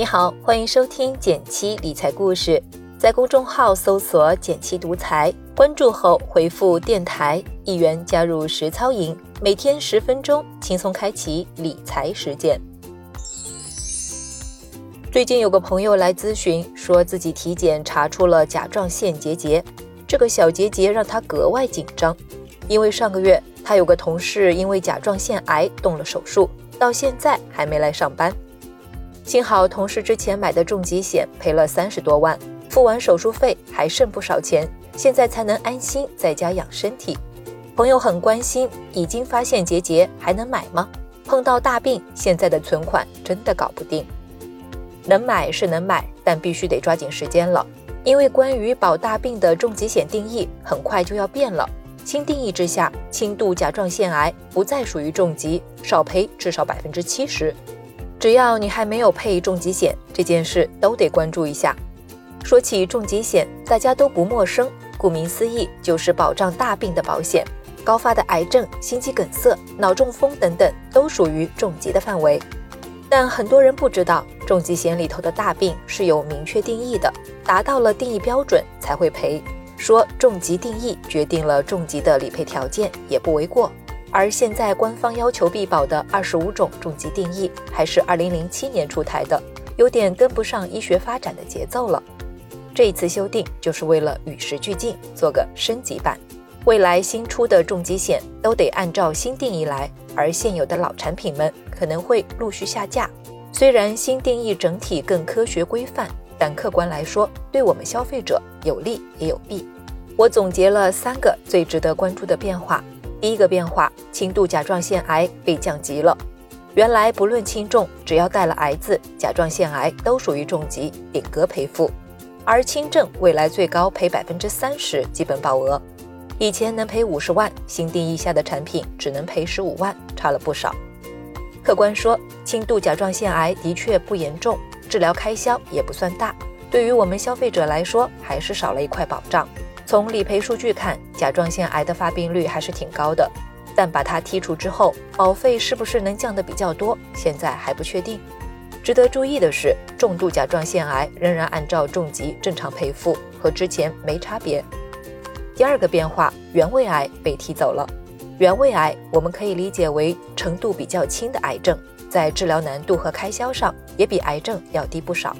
你好，欢迎收听减七理财故事，在公众号搜索“减七独裁，关注后回复“电台”一元加入实操营，每天十分钟，轻松开启理财实践。最近有个朋友来咨询，说自己体检查出了甲状腺结节，这个小结节让他格外紧张，因为上个月他有个同事因为甲状腺癌动了手术，到现在还没来上班。幸好同事之前买的重疾险赔了三十多万，付完手术费还剩不少钱，现在才能安心在家养身体。朋友很关心，已经发现结节还能买吗？碰到大病，现在的存款真的搞不定。能买是能买，但必须得抓紧时间了，因为关于保大病的重疾险定义很快就要变了。新定义之下，轻度甲状腺癌不再属于重疾，少赔至少百分之七十。只要你还没有配重疾险，这件事都得关注一下。说起重疾险，大家都不陌生，顾名思义就是保障大病的保险，高发的癌症、心肌梗塞、脑中风等等都属于重疾的范围。但很多人不知道，重疾险里头的大病是有明确定义的，达到了定义标准才会赔。说重疾定义决定了重疾的理赔条件，也不为过。而现在官方要求必保的二十五种重疾定义，还是二零零七年出台的，有点跟不上医学发展的节奏了。这一次修订就是为了与时俱进，做个升级版。未来新出的重疾险都得按照新定义来，而现有的老产品们可能会陆续下架。虽然新定义整体更科学规范，但客观来说，对我们消费者有利也有弊。我总结了三个最值得关注的变化。第一个变化，轻度甲状腺癌被降级了。原来不论轻重，只要带了癌字，甲状腺癌都属于重疾，顶格赔付。而轻症未来最高赔百分之三十基本保额。以前能赔五十万，新定义下的产品只能赔十五万，差了不少。客观说，轻度甲状腺癌的确不严重，治疗开销也不算大，对于我们消费者来说，还是少了一块保障。从理赔数据看，甲状腺癌的发病率还是挺高的，但把它剔除之后，保费是不是能降得比较多，现在还不确定。值得注意的是，重度甲状腺癌仍然按照重疾正常赔付，和之前没差别。第二个变化，原位癌被踢走了。原位癌我们可以理解为程度比较轻的癌症，在治疗难度和开销上也比癌症要低不少。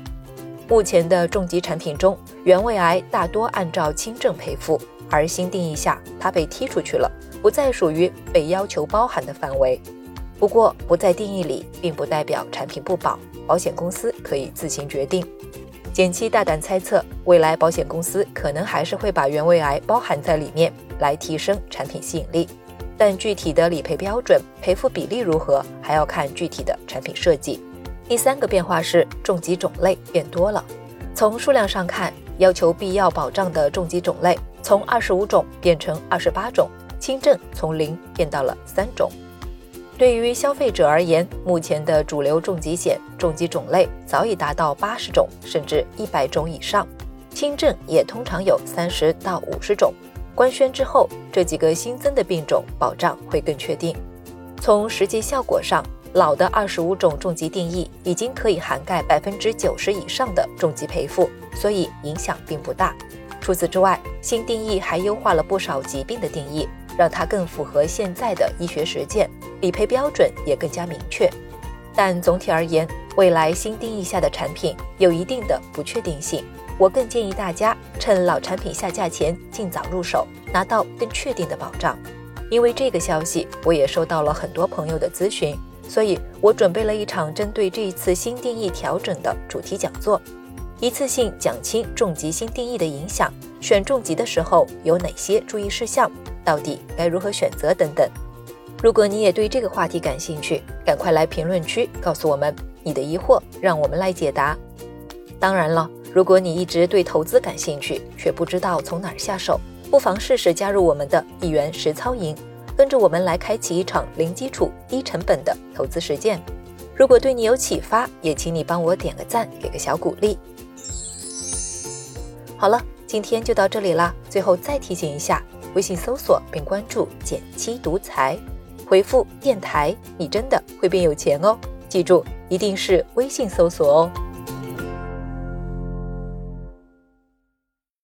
目前的重疾产品中，原位癌大多按照轻症赔付，而新定义下它被踢出去了，不再属于被要求包含的范围。不过不在定义里，并不代表产品不保，保险公司可以自行决定。简七大胆猜测，未来保险公司可能还是会把原位癌包含在里面，来提升产品吸引力。但具体的理赔标准、赔付比例如何，还要看具体的产品设计。第三个变化是重疾种类变多了。从数量上看，要求必要保障的重疾种类从二十五种变成二十八种，轻症从零变到了三种。对于消费者而言，目前的主流重疾险重疾种类早已达到八十种甚至一百种以上，轻症也通常有三十到五十种。官宣之后，这几个新增的病种保障会更确定。从实际效果上，老的二十五种重疾定义已经可以涵盖百分之九十以上的重疾赔付，所以影响并不大。除此之外，新定义还优化了不少疾病的定义。让它更符合现在的医学实践，理赔标准也更加明确。但总体而言，未来新定义下的产品有一定的不确定性。我更建议大家趁老产品下架前尽早入手，拿到更确定的保障。因为这个消息，我也收到了很多朋友的咨询，所以我准备了一场针对这一次新定义调整的主题讲座，一次性讲清重疾新定义的影响，选重疾的时候有哪些注意事项。到底该如何选择等等？如果你也对这个话题感兴趣，赶快来评论区告诉我们你的疑惑，让我们来解答。当然了，如果你一直对投资感兴趣，却不知道从哪儿下手，不妨试试加入我们的一元实操营，跟着我们来开启一场零基础、低成本的投资实践。如果对你有启发，也请你帮我点个赞，给个小鼓励。好了，今天就到这里啦。最后再提醒一下。微信搜索并关注“减七独裁，回复“电台”，你真的会变有钱哦！记住，一定是微信搜索哦。